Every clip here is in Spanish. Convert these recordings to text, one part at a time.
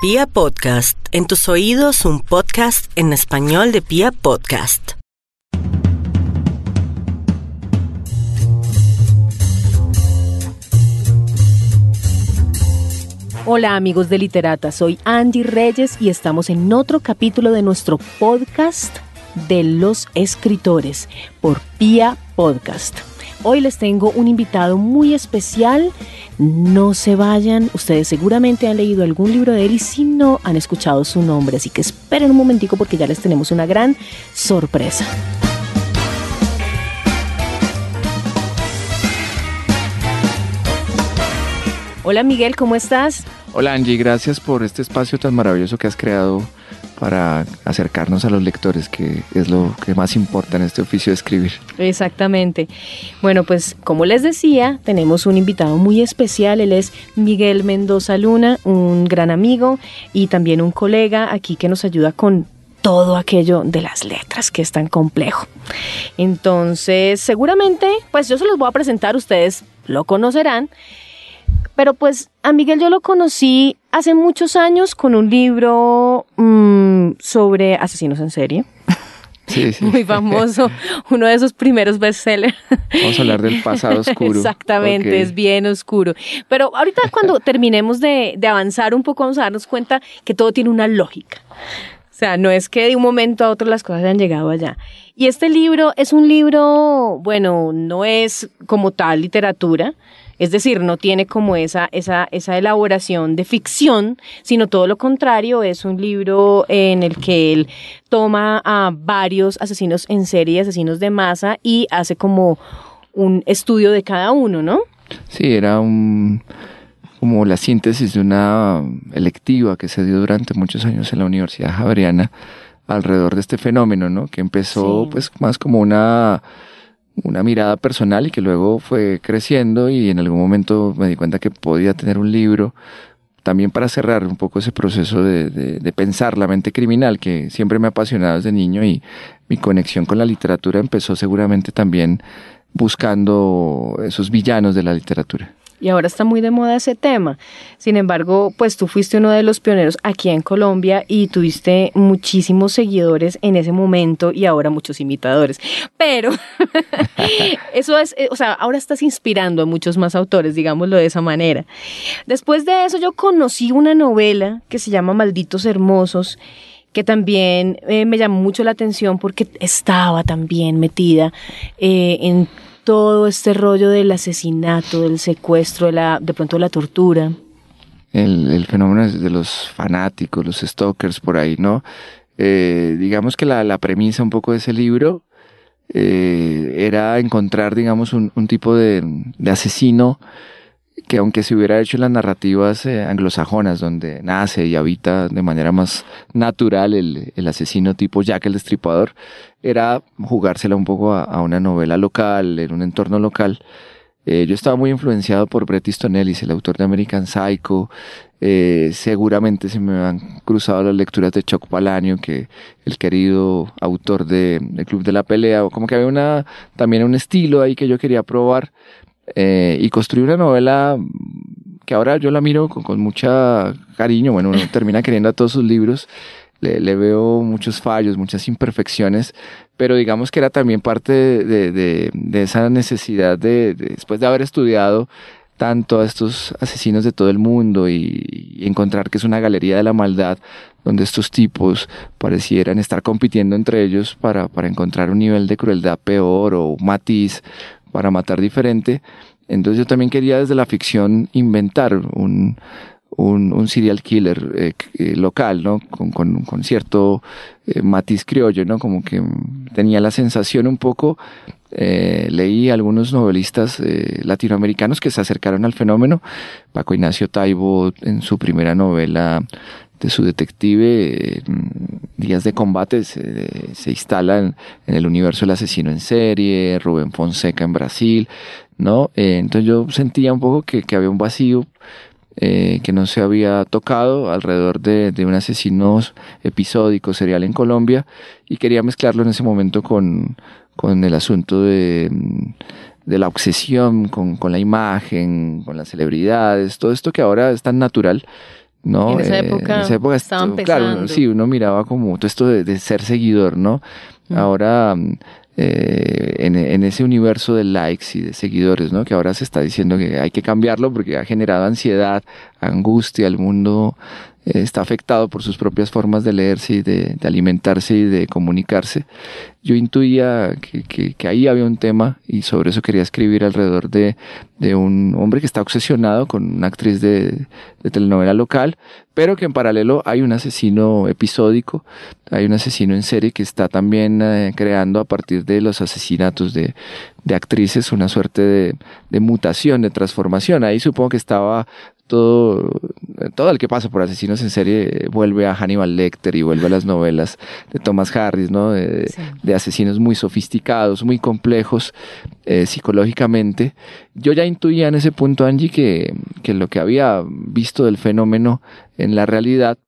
Pia Podcast, en tus oídos un podcast en español de Pia Podcast. Hola amigos de Literata, soy Angie Reyes y estamos en otro capítulo de nuestro podcast de los escritores por Pia Podcast. Hoy les tengo un invitado muy especial. No se vayan, ustedes seguramente han leído algún libro de él y si no han escuchado su nombre, así que esperen un momentico porque ya les tenemos una gran sorpresa. Hola Miguel, ¿cómo estás? Hola Angie, gracias por este espacio tan maravilloso que has creado para acercarnos a los lectores, que es lo que más importa en este oficio de escribir. Exactamente. Bueno, pues como les decía, tenemos un invitado muy especial. Él es Miguel Mendoza Luna, un gran amigo y también un colega aquí que nos ayuda con todo aquello de las letras que es tan complejo. Entonces, seguramente, pues yo se los voy a presentar, ustedes lo conocerán. Pero pues a Miguel yo lo conocí hace muchos años con un libro mmm, sobre asesinos en serie. Sí, sí. Muy famoso, uno de esos primeros bestsellers. Vamos a hablar del pasado oscuro. Exactamente, es bien oscuro. Pero ahorita cuando terminemos de, de avanzar un poco vamos a darnos cuenta que todo tiene una lógica. O sea, no es que de un momento a otro las cosas han llegado allá. Y este libro es un libro, bueno, no es como tal literatura, es decir, no tiene como esa, esa, esa elaboración de ficción, sino todo lo contrario, es un libro en el que él toma a varios asesinos en serie, asesinos de masa, y hace como un estudio de cada uno, ¿no? Sí, era un, como la síntesis de una electiva que se dio durante muchos años en la Universidad Javeriana alrededor de este fenómeno, ¿no? Que empezó Sí. pues más como una, una mirada personal y que luego fue creciendo y en algún momento me di cuenta que podía tener un libro también para cerrar un poco ese proceso de, de- de pensar la mente criminal que siempre me ha apasionado desde niño y mi conexión con la literatura empezó seguramente también buscando esos villanos de la literatura. Y ahora está muy de moda ese tema. Sin embargo, pues tú fuiste uno de los pioneros aquí en Colombia y tuviste muchísimos seguidores en ese momento y ahora muchos imitadores. Pero eso es, eh, o sea, ahora estás inspirando a muchos más autores, digámoslo de esa manera. Después de eso yo conocí una novela que se llama Malditos Hermosos que también eh, me llamó mucho la atención porque estaba también metida eh, en todo este rollo del asesinato, del secuestro, de, la, de pronto la tortura. El, el fenómeno de los fanáticos, los stalkers por ahí, ¿no? Eh, digamos que la, la premisa un poco de ese libro eh, era encontrar, digamos, un, un tipo de, de asesino que aunque se hubiera hecho en las narrativas eh, anglosajonas, donde nace y habita de manera más natural el, el asesino tipo Jack el Destripador, era jugársela un poco a, una novela local, en un entorno local. Eh, yo estaba muy influenciado por Bret Easton Ellis, el autor de American Psycho. Eh, seguramente se me han cruzado las lecturas de Chuck Palahniuk, que el querido autor de El Club de la Pelea, como que había una también un estilo ahí que yo quería probar eh, y construí una novela que ahora yo la miro con, con mucha cariño. Bueno, uno termina queriendo a todos sus libros. Le, veo muchos fallos, muchas imperfecciones, pero digamos que era también parte de, esa necesidad de, de, después de haber estudiado tanto a estos asesinos de todo el mundo y, encontrar que es una galería de la maldad donde estos tipos parecieran estar compitiendo entre ellos para, para encontrar un nivel de crueldad peor o matiz para matar diferente. Entonces yo también quería desde la ficción inventar un, un, serial killer eh, eh, local, ¿no? Con, con, cierto eh, matiz criollo, ¿no? Como que tenía la sensación un poco, leí algunos novelistas latinoamericanos que se acercaron al fenómeno. Paco Ignacio Taibo en su primera novela de su detective, eh, Días de Combate, se, se instala en, el universo del asesino en serie, Rubén Fonseca en Brasil, ¿no? Eh, entonces yo sentía un poco que, que había un vacío eh, que no se había tocado alrededor de, de un asesino episódico serial en Colombia y quería mezclarlo en ese momento con, con el asunto de, de la obsesión con, con la imagen, con las celebridades, todo esto que ahora es tan natural ¿no? En esa Eh, época en esa época estaban claro, sí, uno miraba como todo esto de, de ser seguidor, ¿no? Mm. Ahora, mm, eh, en, en ese universo de likes y de seguidores, ¿no? Que ahora se está diciendo que hay que cambiarlo porque ha generado ansiedad, angustia, el mundo está afectado por sus propias formas de leerse y de, alimentarse y de comunicarse. Yo intuía que, ahí había un tema y sobre eso quería escribir alrededor de, un hombre que está obsesionado con una actriz de, telenovela local, pero que en paralelo hay un asesino episódico, hay un asesino en serie que está también eh, creando a partir de los asesinatos de, de actrices una suerte de, de mutación, de transformación. Ahí supongo que estaba todo, todo el que pasa por asesinos en serie vuelve a Hannibal Lecter y vuelve a las novelas de Thomas Harris, ¿no? De, Sí. de asesinos muy sofisticados, muy complejos eh, psicológicamente. Yo ya intuía en ese punto, Angie, que, que lo que había visto del fenómeno en la realidad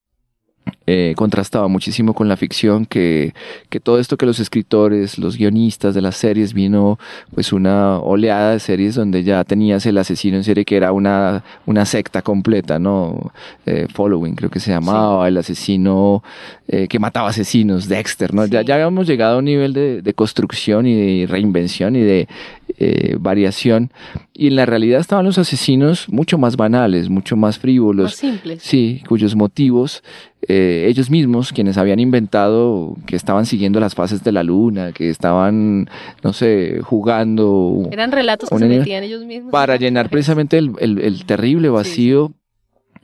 eh, contrastaba muchísimo con la ficción, que, que todo esto que los escritores, los guionistas de las series, vino pues una oleada de series donde ya tenías el asesino en serie que era una, una secta completa, ¿no? Eh, Following creo que se llamaba, el asesino eh, que mataba asesinos, Dexter, ¿no? Ya, ya habíamos llegado a un nivel de, de construcción y de reinvención y de eh, variación. Y en la realidad estaban los asesinos mucho más banales, mucho más frívolos. Más simples. Sí, cuyos motivos eh, ellos mismos, quienes habían inventado que estaban siguiendo las fases de la luna, que estaban, no sé, jugando Eran relatos que se metían ellos mismos. para en llenar precisamente el, el- el terrible vacío,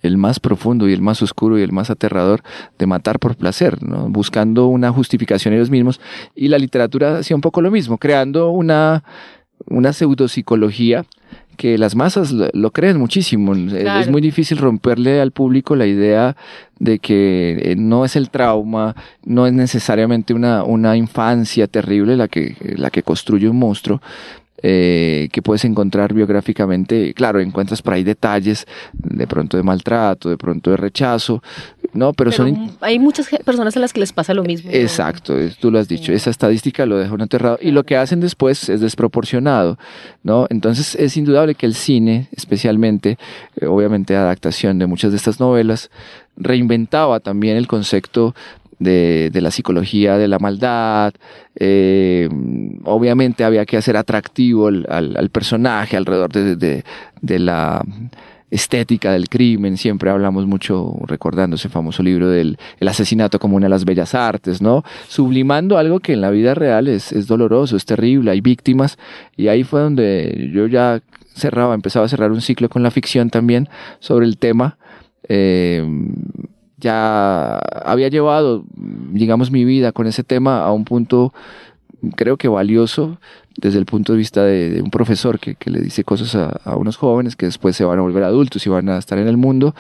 el más profundo y el más oscuro y el más aterrador de matar por placer, ¿no? buscando una justificación ellos mismos. Y la literatura hacía un poco lo mismo, creando una, una pseudopsicología que las masas lo, lo creen muchísimo. Claro. Es muy difícil romperle al público la idea de que eh, no es el trauma, no es necesariamente una, una infancia terrible la que, la que construye un monstruo, eh, que puedes encontrar biográficamente. Claro, encuentras por ahí detalles de pronto de maltrato, de pronto de rechazo, ¿no? Pero, Pero son... hay muchas personas a las que les pasa lo mismo. Exacto, tú lo has dicho, Sí. esa estadística lo deja uno aterrado y lo que hacen después es desproporcionado, ¿no? Entonces es indudable que el cine, especialmente, eh, obviamente adaptación de muchas de estas novelas, reinventaba también el concepto de, de la psicología de la maldad, eh, obviamente había que hacer atractivo al, al- al personaje alrededor de- de- de la estética del crimen, siempre hablamos mucho, recordando ese famoso libro del el asesinato como una de las bellas artes, ¿no? Sublimando algo que en la vida real es, es doloroso, es terrible, hay víctimas, y ahí fue donde yo ya cerraba, empezaba a cerrar un ciclo con la ficción también sobre el tema. Eh, ya había llevado, digamos, mi vida con ese tema a un punto, creo que valioso, desde el punto de vista de, un profesor que, le dice cosas a, unos jóvenes que después se van a volver adultos y van a estar en el mundo.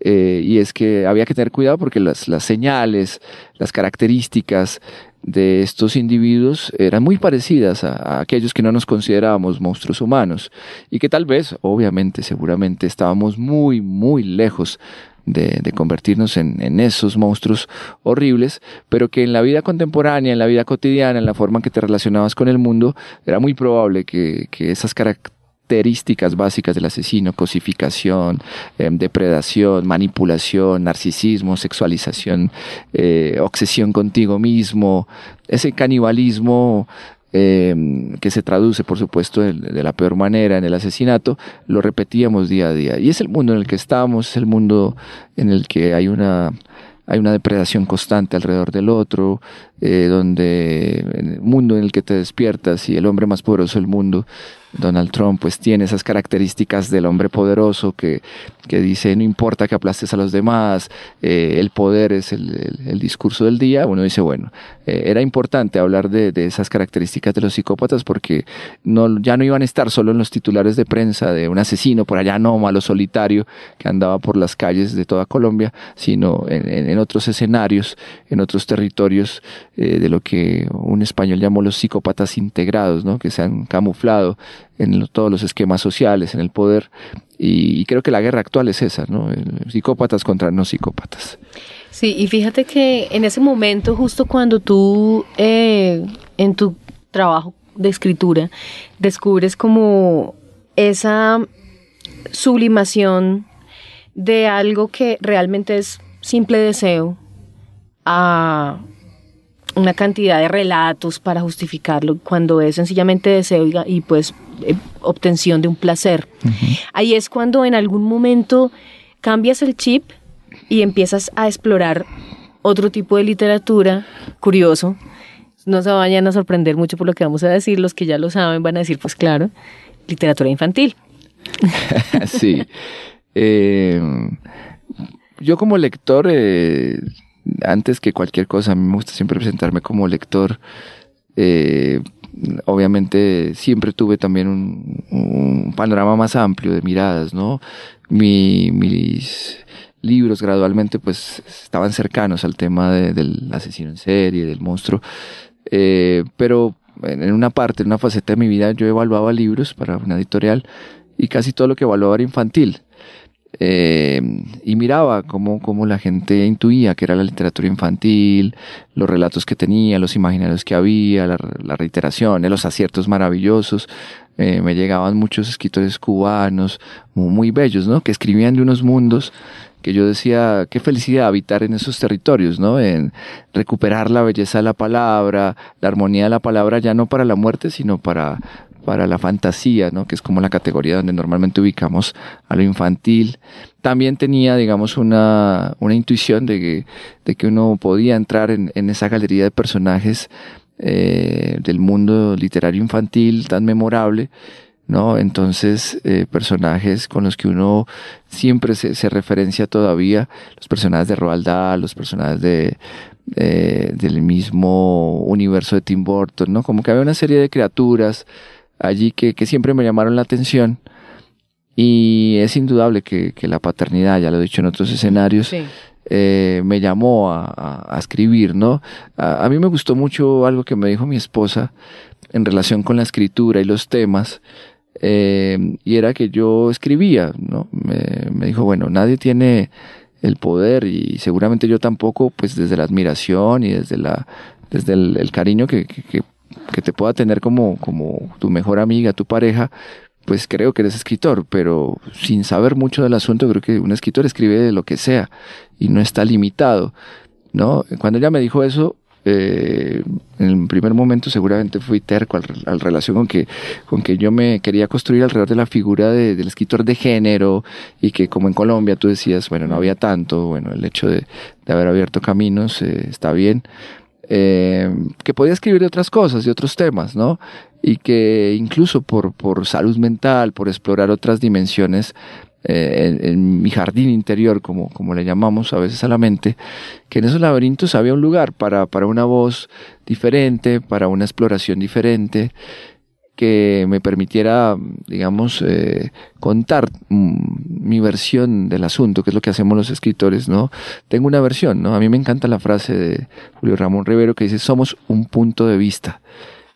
eh, y es que había que tener cuidado porque las señales, las características de estos individuos eran muy parecidas a, aquellos que no nos considerábamos monstruos humanos y que tal vez, obviamente, seguramente estábamos muy, muy lejos de, convertirnos en, en esos monstruos horribles, pero que en la vida contemporánea, en la vida cotidiana, en la forma en que te relacionabas con el mundo, era muy probable que, que esas características básicas del asesino, cosificación, eh, depredación, manipulación, narcisismo, sexualización, eh, obsesión contigo mismo, ese canibalismo eh, que se traduce, por supuesto, de, la peor manera en el asesinato, lo repetíamos día a día. Y es el mundo en el que estamos, es el mundo en el que hay una, hay una depredación constante alrededor del otro, eh, donde el mundo en el que te despiertas y el hombre más poderoso del mundo, Donald Trump, pues tiene esas características del hombre poderoso que, que dice no importa que aplastes a los demás, eh, el poder es el, el, discurso del día. Uno dice, bueno, eh, era importante hablar de, de, esas características de los psicópatas porque no, ya no iban a estar solo en los titulares de prensa de un asesino por allá malo solitario que andaba por las calles de toda Colombia, sino en, en, en otros escenarios, en otros territorios eh, de lo que un español llamó los psicópatas integrados, ¿no? que se han camuflado en todos los esquemas sociales, en el poder. Y, y, creo que la guerra actual es esa, ¿no? Psicópatas contra no psicópatas. Sí, y fíjate que en ese momento, justo cuando tú eh, en tu trabajo de escritura descubres como esa sublimación de algo que realmente es simple deseo a una cantidad de relatos para justificarlo cuando es sencillamente deseo y, pues eh, obtención de un placer. Ahí es cuando en algún momento cambias el chip y empiezas a explorar otro tipo de literatura, curioso. No se vayan a sorprender mucho por lo que vamos a decir, los que ya lo saben van a decir, pues claro, literatura infantil. sí. Eh, yo como lector, eh, antes que cualquier cosa, a mí me gusta siempre presentarme como lector. Eh, obviamente siempre tuve también un, panorama más amplio de miradas, ¿no? mis libros gradualmente pues estaban cercanos al tema del asesino en serie, del monstruo, eh, pero en una parte, en una faceta de mi vida yo evaluaba libros para una editorial y casi todo lo que evaluaba era infantil. Eh, y miraba cómo, cómo, la gente intuía que era la literatura infantil, los relatos que tenía, los imaginarios que había, la, la reiteración, los aciertos maravillosos. Eh, me llegaban muchos escritores cubanos muy, muy, bellos, ¿no? Que escribían de unos mundos que yo decía, qué felicidad habitar en esos territorios, ¿no? En recuperar la belleza de la palabra, la armonía de la palabra, ya no para la muerte, sino para, para la fantasía, ¿no? que es como la categoría donde normalmente ubicamos a lo infantil. También tenía, digamos, una, una intuición de que, de que uno podía entrar en, esa galería de personajes eh, del mundo literario infantil tan memorable, ¿no? Entonces, eh, personajes con los que uno siempre se, se, referencia todavía, los personajes de Roald Dahl, los personajes de, eh, del mismo universo de Tim Burton, ¿no? Como que había una serie de criaturas, allí que, que, siempre me llamaron la atención. Y es indudable que, que la paternidad, ya lo he dicho en otros escenarios, eh, me llamó a, a, escribir, ¿no? A, a, mí me gustó mucho algo que me dijo mi esposa en relación con la escritura y los temas, eh, y era que yo escribía, ¿no? Me, me, dijo, bueno, nadie tiene el poder y seguramente yo tampoco, pues desde la admiración y desde, la, desde el, el cariño que, que, que que te pueda tener como, como tu mejor amiga, tu pareja, pues creo que eres escritor, pero sin saber mucho del asunto, creo que un escritor escribe de lo que sea y no está limitado, ¿no? Cuando ella me dijo eso, eh, en el primer momento seguramente fui terco al, relación con que, con que yo me quería construir alrededor de la figura de, del escritor de género y que como en Colombia tú decías, bueno, no había tanto, bueno, el hecho de, de haber abierto caminos eh, está bien, eh, que podía escribir de otras cosas, de otros temas, ¿no? Y que incluso por, por salud mental, por explorar otras dimensiones eh, en, en, mi jardín interior, como, como le llamamos a veces a la mente, que en esos laberintos había un lugar para, para una voz diferente, para una exploración diferente, que me permitiera, digamos, eh, contar mm, mi versión del asunto, que es lo que hacemos los escritores, ¿no? Tengo una versión, ¿no? A mí me encanta la frase de Julio Ramón Rivero que dice, somos un punto de vista.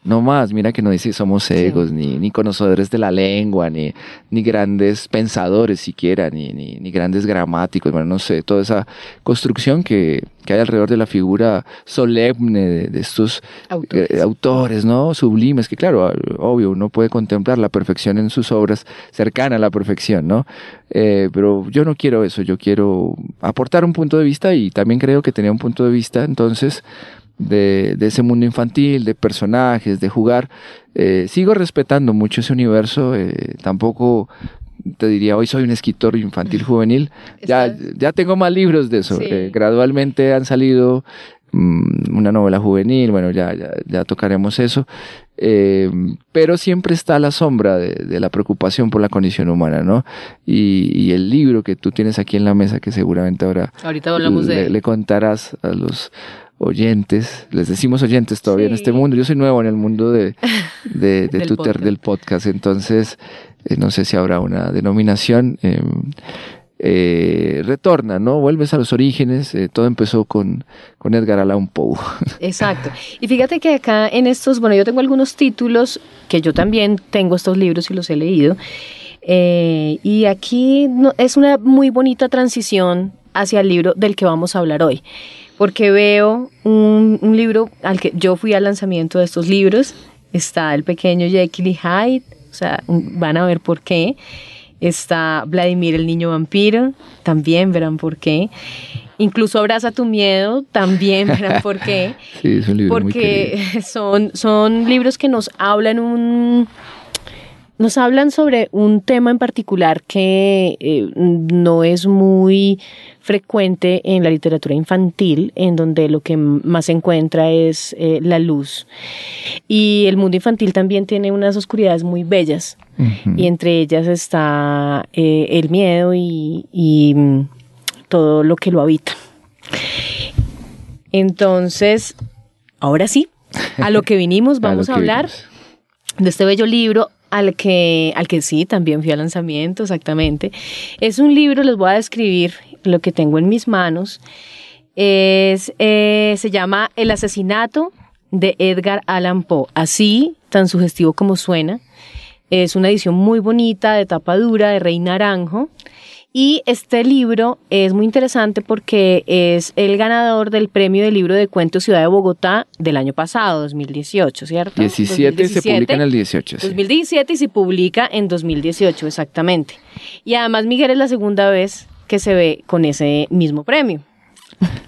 No más, mira que no dice somos ciegos, sí. ni, ni conocedores de la lengua, ni, ni grandes pensadores siquiera, ni, ni, ni grandes gramáticos, bueno, no sé, toda esa construcción que, que hay alrededor de la figura solemne de, de estos autores. Eh, autores, ¿no? Sublimes, que claro, obvio, uno puede contemplar la perfección en sus obras, cercana a la perfección, ¿no? Eh, pero yo no quiero eso, yo quiero aportar un punto de vista y también creo que tenía un punto de vista, entonces, de, de, ese mundo infantil, de personajes, de jugar. Eh, sigo respetando mucho ese universo, eh, tampoco te diría hoy soy un escritor infantil juvenil, ya, ya tengo más libros de eso, sí. eh, gradualmente han salido mmm, una novela juvenil, bueno, ya, ya, ya tocaremos eso, eh, pero siempre está la sombra de, de, la preocupación por la condición humana, ¿no? Y, y, el libro que tú tienes aquí en la mesa, que seguramente ahora Ahorita hablamos le, de le contarás a los oyentes, les decimos oyentes todavía sí. en este mundo, yo soy nuevo en el mundo de, de, de del, Twitter, podcast. del podcast, entonces eh, no sé si habrá una denominación, eh, eh, retorna, ¿no? Vuelves a los orígenes, eh, todo empezó con, con Edgar Allan Poe. Exacto. Y fíjate que acá en estos, bueno, yo tengo algunos títulos que yo también tengo estos libros y los he leído, eh, y aquí no, es una muy bonita transición hacia el libro del que vamos a hablar hoy porque veo un, un, libro al que yo fui al lanzamiento de estos libros, está el pequeño Jekyll y Hyde, o sea, van a ver por qué. Está Vladimir el niño vampiro, también verán por qué. Incluso Abraza tu miedo, también verán por qué. Sí, es un libro Porque son, son libros que nos hablan un nos hablan sobre un tema en particular que eh, no es muy frecuente en la literatura infantil, en donde lo que más se encuentra es eh, la luz. Y el mundo infantil también tiene unas oscuridades muy bellas, y entre ellas está eh, el miedo y, y, mm, todo lo que lo habita. Entonces, ahora sí, a lo que vinimos, vamos a, hablar de este bello libro al que, al que sí, también fui al lanzamiento, exactamente. Es un libro, les voy a describir lo que tengo en mis manos. Es, eh, se llama El asesinato de Edgar Allan Poe. Así, tan sugestivo como suena. Es una edición muy bonita, de tapa dura, de Rey Naranjo. Y este libro es muy interesante porque es el ganador del premio del libro de cuentos Ciudad de Bogotá del año pasado, 2018, ¿cierto? 17 se publica en el 18. sí. 2017 y se publica en 2018, exactamente. Y además Miguel es la segunda vez que se ve con ese mismo premio.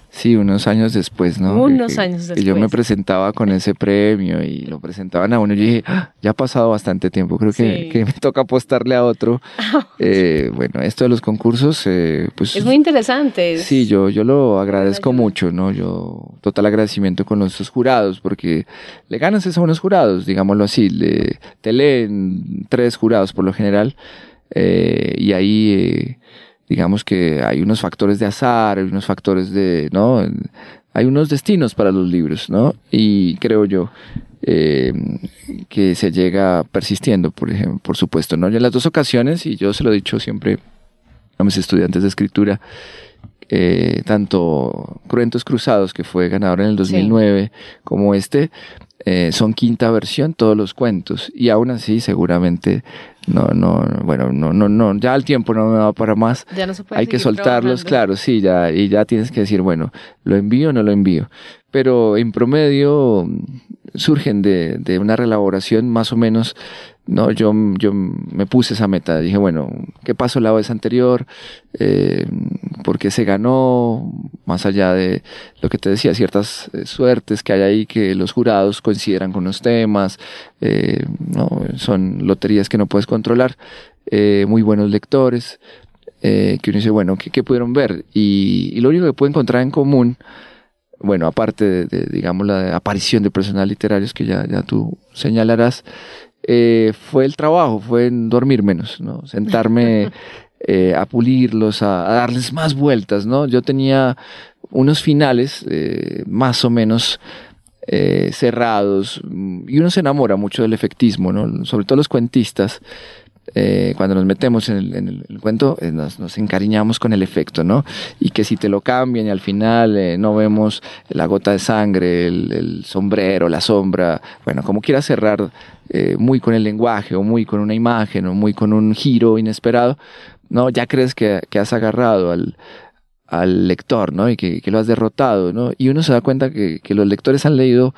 Sí, unos años después, ¿no? Unos Que- años que yo me después. presentaba con ese premio y lo presentaban a uno y yo dije, "Ah, ya ha pasado bastante tiempo, creo que, Sí. que me toca apostarle a otro. Eh, bueno, esto de los concursos, eh, pues... Es muy interesante. es- Sí, yo, yo lo agradezco ayuda. mucho, ¿no? Yo total agradecimiento con los jurados, porque le ganas eso a unos jurados, digámoslo así, le, te leen tres jurados por lo general, eh, y ahí eh, digamos que hay unos factores de azar, hay unos factores de, ¿no? Hay unos destinos para los libros, ¿no? Y creo yo eh, que se llega persistiendo, por ejemplo, por supuesto, ¿no? Yo en las dos ocasiones, y yo se lo he dicho siempre a mis estudiantes de escritura, eh, tanto Cruentos Cruzados, que fue ganador en el 2009, como este, eh, son quinta versión, todos los cuentos. Y aún así, seguramente, no, no, bueno, no, no, no, ya el tiempo no me va para más. Ya no se puede Hay que soltarlos, trabajando. claro, sí, ya, y ya tienes que decir, bueno, ¿lo envío o no lo envío? Pero en promedio mm, surgen de, una relaboración más o menos, no, yo, yo me puse esa meta, dije, bueno, ¿qué pasó la vez anterior? Eh, ¿Por qué se ganó? Más allá de lo que te decía, ciertas eh, suertes que hay ahí que los jurados consideran con los temas, eh, no, son loterías que no puedes controlar, eh, muy buenos lectores, que uno dice, bueno, ¿qué, pudieron ver? Y, y lo único que puede encontrar en común, bueno, aparte de, de, digamos, la aparición de personajes literarios que ya, ya tú señalarás, eh, fue el trabajo, fue en dormir menos, ¿no? Sentarme eh, a pulirlos, a, a darles más vueltas, ¿no? Yo tenía unos finales eh, más o menos cerrados y uno se enamora mucho del efectismo, ¿no? Sobre todo los cuentistas. Eh, cuando nos metemos en el, en el- cuento, eh, nos, encariñamos con el efecto, ¿no? Y que si te lo cambian y al final eh, no vemos la gota de sangre, el, sombrero, la sombra, bueno, como quieras cerrar eh, muy con el lenguaje o muy con una imagen o muy con un giro inesperado, ¿no? Ya crees que has agarrado al, al lector, ¿no? Y que, que lo has derrotado, ¿no? Y uno se da cuenta que, que los lectores han leído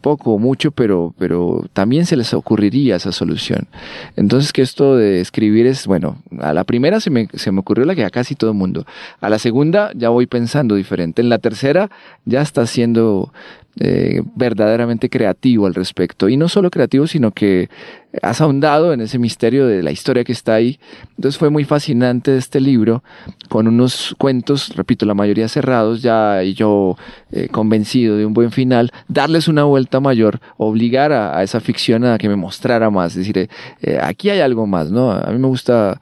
poco o mucho, pero, pero también se les ocurriría esa solución. Entonces que esto de escribir es, bueno, a la primera se me, se me ocurrió la que a casi todo el mundo. A la segunda ya voy pensando diferente. En la tercera ya está siendo eh, verdaderamente creativo al respecto. Y no solo creativo, sino que has ahondado en ese misterio de la historia que está ahí. Entonces fue muy fascinante este libro, con unos cuentos, repito, la mayoría cerrados, ya y yo eh, convencido de un buen final, darles una vuelta mayor, obligar a, esa ficción a que me mostrara más, es decir, eh, eh, aquí hay algo más, ¿no? A mí me gusta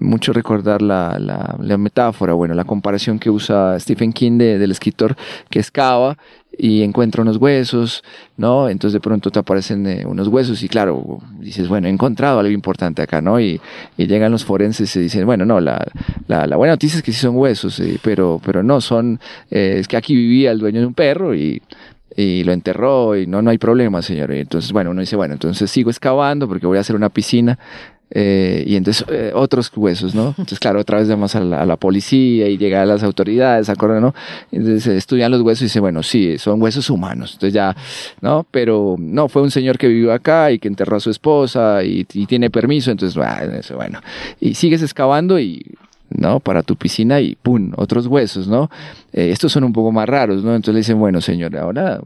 mucho recordar la, la, la metáfora, bueno, la comparación que usa Stephen King de- del escritor que excava y encuentra unos huesos, ¿no? Entonces de pronto te aparecen eh, unos huesos y claro, dices, bueno, he encontrado algo importante acá, ¿no? Y, y llegan los forenses y dicen, bueno, no, la, la, la buena noticia es que sí son huesos, eh, pero, pero no, son, eh, es que aquí vivía el dueño de un perro y, y lo enterró y no, no hay problema, señor. Y entonces, bueno, uno dice, bueno, entonces sigo excavando porque voy a hacer una piscina. Eh, y entonces eh, otros huesos, ¿no? Entonces, claro, otra vez vamos a la, policía y llega a las autoridades, ¿acuerdan, no? Entonces estudian los huesos y dicen, bueno, sí, son huesos humanos. Entonces ya, ¿no? Pero no, fue un señor que vivió acá y que enterró a su esposa y, tiene permiso, entonces, bueno. Y sigues excavando y ¿no? Para tu piscina y ¡pum! Otros huesos, ¿no? Eh, estos son un poco más raros, ¿no? Entonces le dicen, bueno, señor, ahora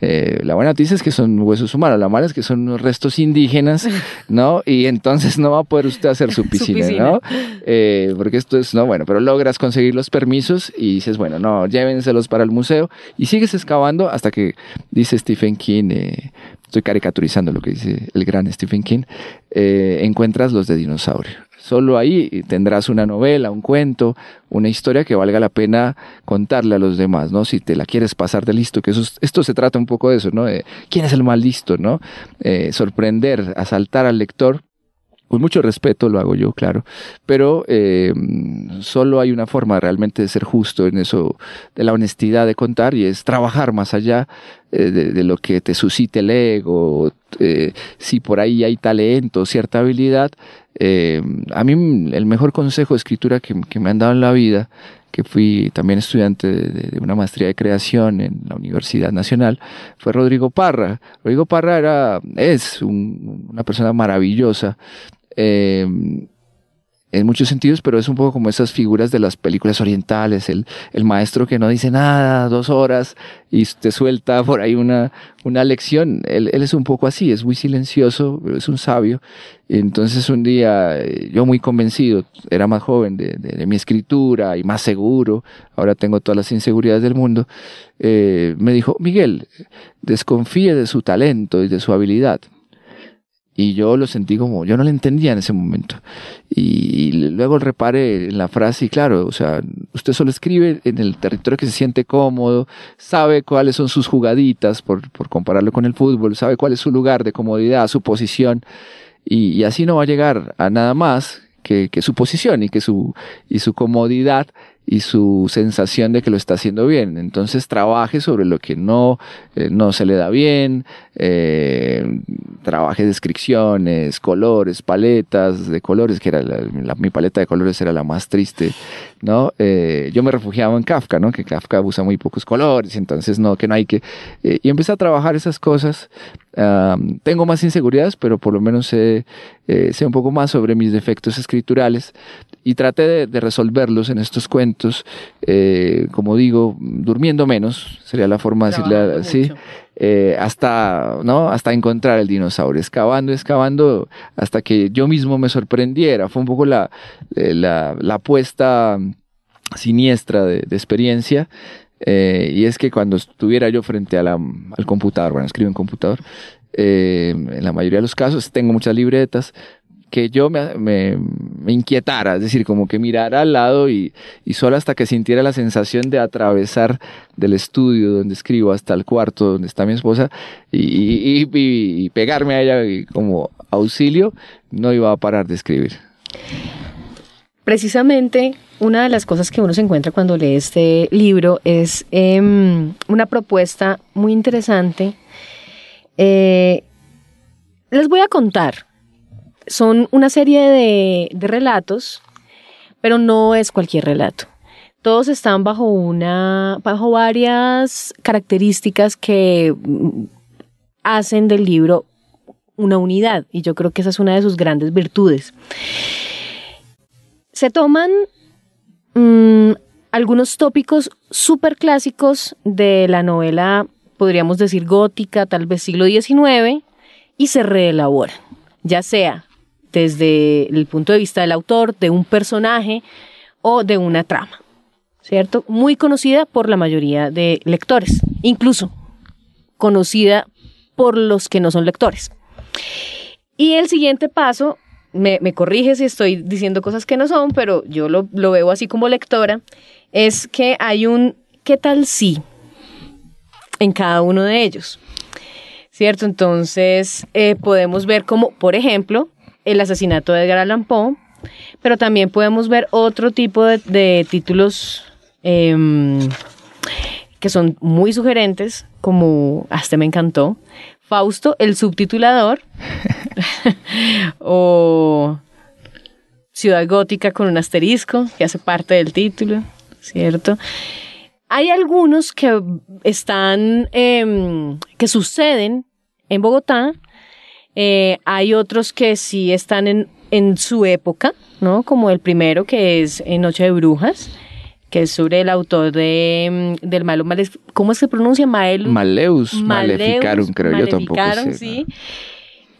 eh, la buena noticia es que son huesos humanos, la mala es que son unos restos indígenas, ¿no? Y entonces no va a poder usted hacer su piscina, ¿no? Eh, porque esto es, no, bueno, pero logras conseguir los permisos y dices, bueno, no, llévenselos para el museo y sigues excavando hasta que dice Stephen King, estoy caricaturizando lo que dice el gran Stephen King, encuentras los de dinosaurio. Solo ahí tendrás una novela, un cuento, una historia que valga la pena contarle a los demás, ¿no? Si te la quieres pasar de listo, que eso, esto se trata un poco de eso, ¿no? ¿Quién es el más listo, ¿no? Eh, sorprender, asaltar al lector con mucho respeto lo hago yo, claro, pero eh, solo hay una forma realmente de ser justo en eso, de la honestidad de contar, y es trabajar más allá eh, de, lo que te suscite el ego, eh, si por ahí hay talento, cierta habilidad. a mí el mejor consejo de escritura que, me han dado en la vida que fui también estudiante de, una maestría de creación en la Universidad Nacional, fue Rodrigo Parra. Rodrigo Parra era, es una persona maravillosa, eh, en muchos sentidos, pero es un poco como esas figuras de las películas orientales, el, el, maestro que no dice nada, dos horas, y te suelta por ahí una, una lección. Él, él es un poco así, es muy silencioso, pero es un sabio. Entonces un día, eh, yo muy convencido, era más joven de, de, mi escritura y más seguro, ahora tengo todas las inseguridades del mundo, eh, me dijo, Miguel, desconfíe de su talento y de su habilidad y yo lo sentí como, yo no lo entendía en ese momento. Y, luego repare la frase y claro, o sea, usted solo escribe en el territorio que se siente cómodo, sabe cuáles son sus jugaditas, por, por compararlo con el fútbol, sabe cuál es su lugar de comodidad, su posición, y, y así no va a llegar a nada más que, que, su posición y que su, y su comodidad y su sensación de que lo está haciendo bien. Entonces trabaje sobre lo que no, eh, no se le da bien, eh, trabaje descripciones, colores, paletas de colores, que era la, mi paleta de colores era la más triste, ¿no? Eh, yo me refugiaba en Kafka, ¿no? Que Kafka usa muy pocos colores, entonces no, que no hay que... y empecé a trabajar esas cosas. tengo más inseguridades, pero por lo menos sé, sé un poco más sobre mis defectos escriturales y traté de, resolverlos en estos cuentos, eh, como digo, durmiendo menos, sería la forma de decirle así, eh, hasta, ¿no? hasta encontrar el dinosaurio, excavando, excavando, hasta que yo mismo me sorprendiera. Fue un poco la, eh, la, la apuesta siniestra de, experiencia. y es que cuando estuviera yo frente a la, al computador, bueno, escribo en computador, en la mayoría de los casos tengo muchas libretas, que yo me, inquietara, es decir, como que mirara al lado y, solo hasta que sintiera la sensación de atravesar del estudio donde escribo hasta el cuarto donde está mi esposa y, y, pegarme a ella como auxilio, no iba a parar de escribir. Precisamente una de las cosas que uno se encuentra cuando lee este libro es em, una propuesta muy interesante. Eh, les voy a contar son una serie de, relatos, pero no es cualquier relato. Todos están bajo una, bajo varias características que mm, hacen del libro una unidad y yo creo que esa es una de sus grandes virtudes. Se toman mm, algunos tópicos súper clásicos de la novela, podríamos decir gótica, tal vez siglo XIX, y se reelaboran, ya sea desde el punto de vista del autor, de un personaje o de una trama, ¿cierto? Muy conocida por la mayoría de lectores, incluso conocida por los que no son lectores. Y el siguiente paso, me, corrige si estoy diciendo cosas que no son, pero yo lo, veo así como lectora, es que hay un ¿qué tal si? en cada uno de ellos. ¿Cierto? Entonces eh, podemos ver como, por ejemplo, el asesinato de Edgar Allan Poe, pero también podemos ver otro tipo de, títulos em, que son muy sugerentes, como hasta me encantó, Fausto, el subtitulador, o Ciudad Gótica con un asterisco, que hace parte del título, ¿cierto? Hay algunos que están, em, que suceden en Bogotá, eh, hay otros que sí están en, en su época, ¿no? Como el primero que es en Noche de Brujas, que es sobre el autor de, mm, del malo Maleus, ¿cómo se pronuncia? Maelus. Maleus, Maleficarum, creo yo tampoco sé. sí.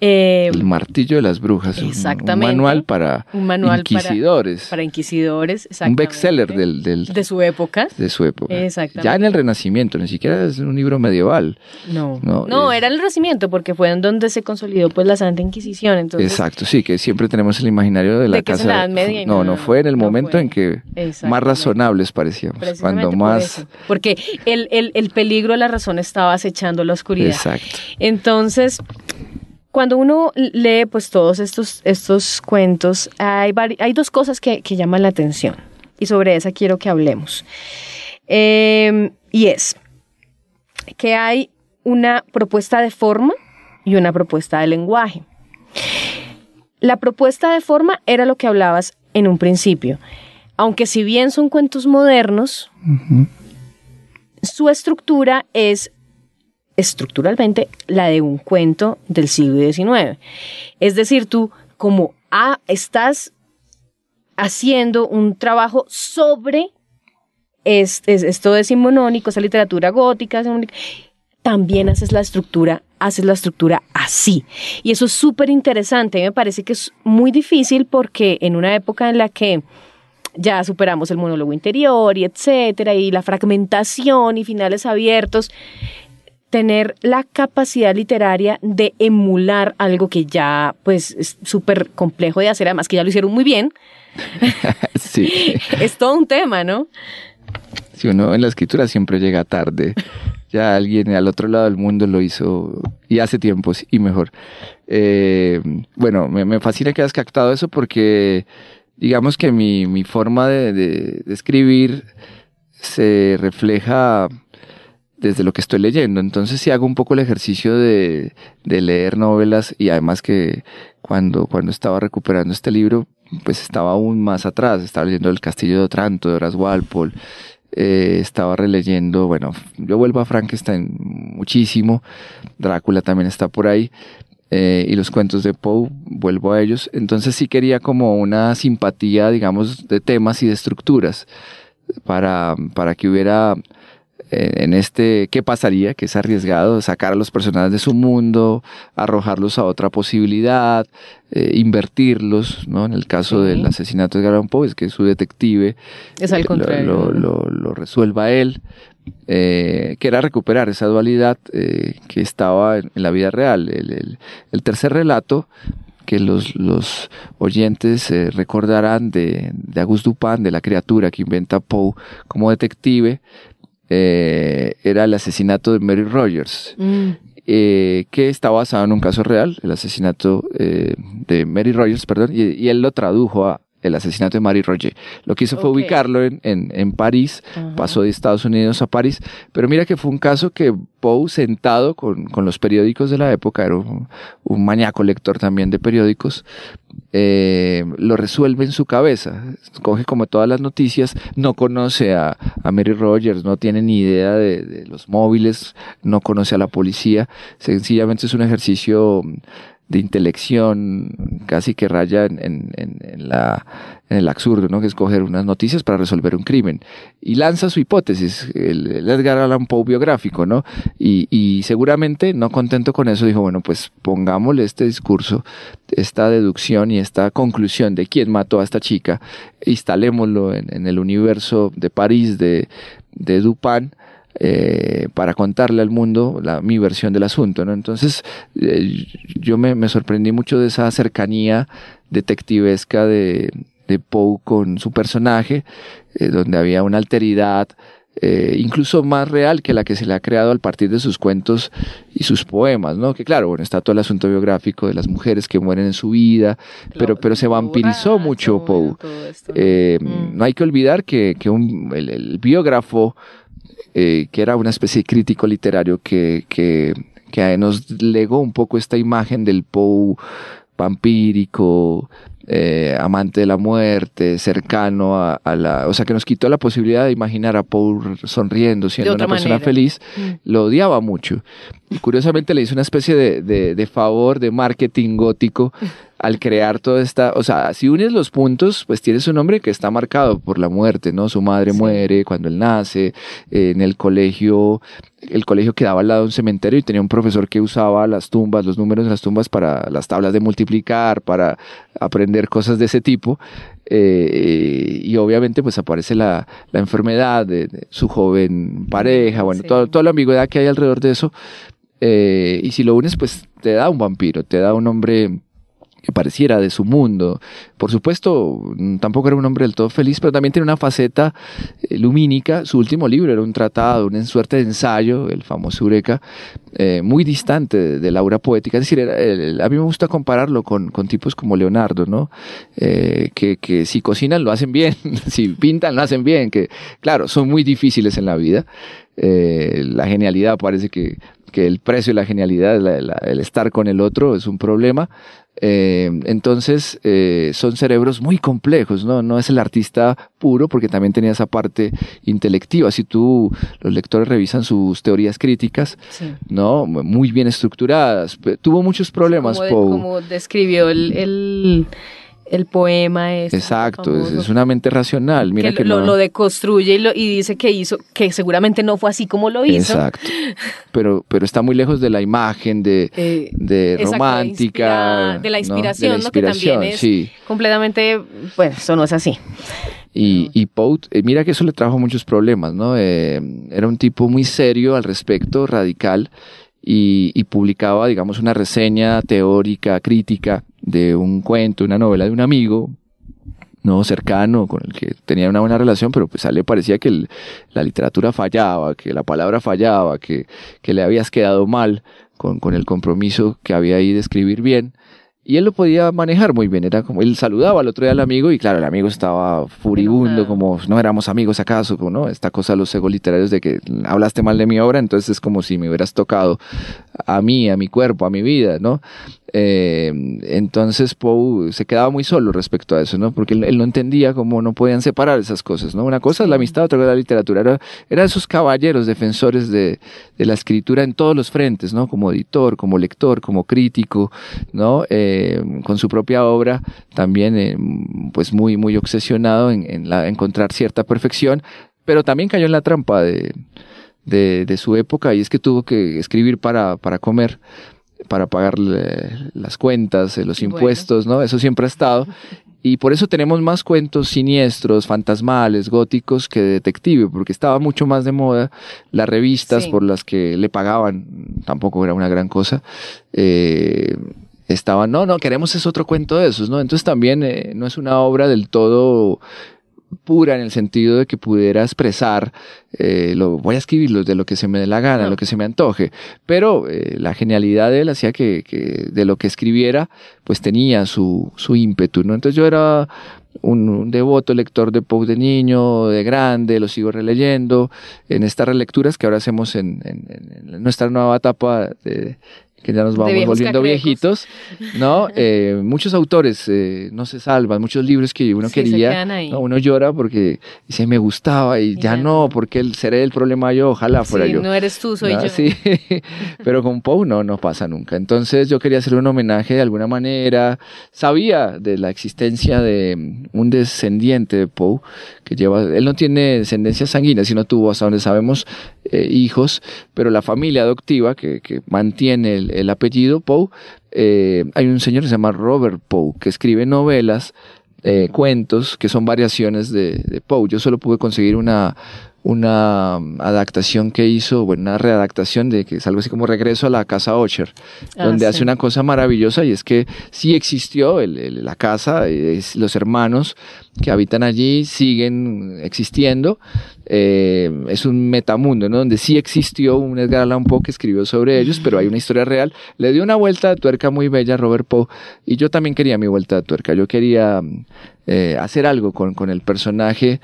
Eh, el martillo de las brujas. Exactamente. Un, manual para un manual inquisidores. Para, para inquisidores, Un bestseller del, del, de su época. De su época. Exactamente. Ya en el Renacimiento, ni siquiera es un libro medieval. No, no, no era el Renacimiento porque fue en donde se consolidó pues la Santa Inquisición. Entonces, Exacto, sí, que siempre tenemos el imaginario de la de que casa. Es en la Edad Media no, no, no, fue en el no momento fue. en que más razonables parecíamos. Cuando más. Porque el, el, el peligro de la razón estaba acechando la oscuridad. Exacto. Entonces, cuando uno lee pues todos estos, estos cuentos, hay, hay dos cosas que, que llaman la atención y sobre esa quiero que hablemos. Eh, y es que hay una propuesta de forma y una propuesta de lenguaje. La propuesta de forma era lo que hablabas en un principio. Aunque si bien son cuentos modernos, su estructura es estructuralmente la de un cuento del siglo XIX. Es decir, tú como ah, estás haciendo un trabajo sobre es- es- esto decimonónico, esa literatura gótica, también haces la estructura, haces la estructura así. Y eso es súper interesante. Me parece que es muy difícil porque en una época en la que ya superamos el monólogo interior y etcétera, y la fragmentación y finales abiertos, tener la capacidad literaria de emular algo que ya pues es súper complejo de hacer, además que ya lo hicieron muy bien, sí. es todo un tema, ¿no? Si uno en la escritura siempre llega tarde, ya alguien al otro lado del mundo lo hizo y hace tiempos y mejor. Eh, bueno, me, me fascina que hayas captado eso porque digamos que mi, mi forma de, de- de escribir se refleja desde lo que estoy leyendo. Entonces sí hago un poco el ejercicio de, de leer novelas y además que cuando, cuando estaba recuperando este libro, pues estaba aún más atrás. Estaba leyendo El Castillo de Otranto de Horace Walpole. Eh, estaba releyendo, bueno, yo vuelvo a Frankenstein muchísimo. Drácula también está por ahí. eh, y los cuentos de Poe, vuelvo a ellos. Entonces sí quería como una simpatía, digamos, de temas y de estructuras para, para que hubiera en este qué pasaría, que es arriesgado, sacar a los personajes de su mundo, arrojarlos a otra posibilidad, eh, invertirlos, ¿no? En el caso del asesinato de Allan Poe, es que su detective Es al eh, lo- contrario. Lo, lo- lo resuelva él, eh, que era recuperar esa dualidad eh, que estaba en, en la vida real. El, el- el tercer relato que los, los oyentes eh, recordarán de, de Auguste Dupin, de la criatura que inventa Poe como detective, eh, era el asesinato de Mary Rogers, Mm, eh, que está basado en un caso real, el asesinato eh, de Mary Rogers, perdón, y, y él lo tradujo a el asesinato de Mary Roger. Lo que hizo fue ubicarlo en, en, en París, pasó de Estados Unidos a París, pero mira que fue un caso que Poe, sentado con, con los periódicos de la época, era un, un maníaco lector también de periódicos, eh, lo resuelve en su cabeza. Coge como todas las noticias, no conoce a, a Mary Rogers, no tiene ni idea de, de los móviles, no conoce a la policía. Sencillamente es un ejercicio de intelección casi que raya en, en- en- la, en el absurdo, ¿no? que es coger unas noticias para resolver un crimen. Y lanza su hipótesis, el, el Edgar Allan Poe biográfico, ¿no? Y, y seguramente, no contento con eso, dijo, bueno, pues pongámosle este discurso, esta deducción y esta conclusión de quién mató a esta chica, instalémoslo en, en el universo de París de, de Dupin, eh, para contarle al mundo la, mi versión del asunto. ¿no? Entonces eh, yo me, me sorprendí mucho de esa cercanía detectivesca de, de Poe con su personaje, eh, donde había una alteridad incluso más real que la que se le ha creado al partir de sus cuentos y sus poemas, ¿no? Que claro, bueno, está todo el asunto biográfico de las mujeres que mueren en su vida, pero, pero se vampirizó mucho Poe. Mm. No hay que olvidar que, que un- el, el biógrafo, eh, que era una especie de crítico literario que, que, que nos legó un poco esta imagen del Poe vampírico, eh, amante de la muerte, cercano a, la... O sea, que nos quitó la posibilidad de imaginar a Paul sonriendo, siendo una persona feliz. Mm. Lo odiaba mucho. Y curiosamente le hizo una especie de, de, de favor, de marketing gótico al crear toda esta, o sea, si unes los puntos, pues tienes un hombre que está marcado por la muerte, ¿no? Su madre muere cuando él nace, en el colegio, el colegio quedaba al lado de un cementerio y tenía un profesor que usaba las tumbas, los números de las tumbas para las tablas de multiplicar, para aprender cosas de ese tipo. Eh, y obviamente pues aparece la, la enfermedad de, su joven pareja, bueno, toda, toda la ambigüedad que hay alrededor de eso. Eh, y si lo unes, pues te da un vampiro, te da un hombre que pareciera de su mundo. Por supuesto, mm, tampoco era un hombre del todo feliz, pero también tiene una faceta eh, lumínica. Su último libro era un tratado, una suerte de ensayo, el famoso Eureka, eh, muy distante de, la aura poética. Es decir, a mí me gusta compararlo con, tipos como Leonardo, ¿no? Eh, que, que, si cocinan lo hacen bien, si pintan lo hacen bien, que claro, son muy difíciles en la vida. la genialidad parece que que el precio y la genialidad, el estar con el otro es un problema, eh, entonces, eh, son cerebros muy complejos, ¿no? No es el artista puro porque también tenía esa parte intelectiva. Si tú, los lectores revisan sus teorías críticas, ¿no? Muy bien estructuradas. Tuvo muchos problemas, como, como describió el el poema es. Exacto, es, una mente racional. Mira que, lo, lo, deconstruye y, y, dice que hizo, que seguramente no fue así como lo hizo. Exacto. Pero, pero está muy lejos de la imagen de, eh, de romántica. de, la inspiración, ¿no? Que también es completamente, bueno, eso no es así. Y, y Poe, eh, mira que eso le trajo muchos problemas, ¿no? Eh, era un tipo muy serio al respecto, radical, y, y publicaba, digamos, una reseña teórica, crítica de un cuento, una novela de un amigo, no cercano, con el que tenía una buena relación, pero pues a él le parecía que la literatura fallaba, que la palabra fallaba, que, que le habías quedado mal con, con, el compromiso que había ahí de escribir bien. Y él lo podía manejar muy bien, era como, él saludaba al otro día al amigo y claro, el amigo estaba furibundo, como, no éramos amigos acaso, ¿no? Esta cosa, los egos literarios de que hablaste mal de mi obra, entonces es como si me hubieras tocado a mí, a mi cuerpo, a mi vida, ¿no? Eh, entonces Poe se quedaba muy solo respecto a eso, ¿no? Porque él, no entendía cómo no podían separar esas cosas, ¿no? Una cosa es la amistad, otra cosa es la literatura. Era, era esos caballeros defensores de, de, la escritura en todos los frentes, ¿no? Como editor, como lector, como crítico, ¿no? Eh, con su propia obra, también, eh, pues muy, muy obsesionado en, en la, encontrar cierta perfección, pero también cayó en la trampa de, de, de su época y es que tuvo que escribir para, para comer para pagar las cuentas, eh, los impuestos, ¿no? Eso siempre ha estado. Y por eso tenemos más cuentos siniestros, fantasmales, góticos que de detective, porque estaba mucho más de moda las revistas por las que le pagaban, tampoco era una gran cosa. Eh, estaban, no, no, queremos es otro cuento de esos, ¿no? Entonces también eh, no es una obra del todo pura en el sentido de que pudiera expresar, eh, lo, voy a escribirlo de lo que se me dé la gana, lo que se me antoje, pero eh, la genialidad de él hacía que, que, de lo que escribiera, pues tenía su, su ímpetu, ¿no? Entonces yo era un, devoto lector de Poe de niño, de grande, lo sigo releyendo, en estas relecturas que ahora hacemos en, en, en nuestra nueva etapa de, que ya nos vamos volviendo viejitos, ¿no? Eh, muchos autores eh, no se salvan, muchos libros que uno quería, uno llora porque dice, me gustaba y, ya, no, porque el, seré el problema yo, ojalá fuera sí, yo. no eres tú, soy yo. Sí, pero con Poe no, no pasa nunca. Entonces yo quería hacerle un homenaje de alguna manera, sabía de la existencia de un descendiente de Poe, que lleva, él no tiene descendencia sanguínea, sino tuvo, hasta donde sabemos, eh, hijos, pero la familia adoptiva que, mantiene el, el apellido Poe, eh, hay un señor que se llama Robert Poe, que escribe novelas, eh, cuentos, que son variaciones de, de Poe. Yo solo pude conseguir una, una adaptación que hizo, bueno, una readaptación de que es algo así como Regreso a la Casa Ocher, ah, donde hace una cosa maravillosa y es que sí existió el, la casa, es, los hermanos que habitan allí siguen existiendo. Eh, es un metamundo, ¿no? Donde sí existió un Edgar Allan Poe que escribió sobre ellos, pero hay una historia real. Le dio una vuelta de tuerca muy bella a Robert Poe y yo también quería mi vuelta de tuerca. Yo quería eh, hacer algo con, con el personaje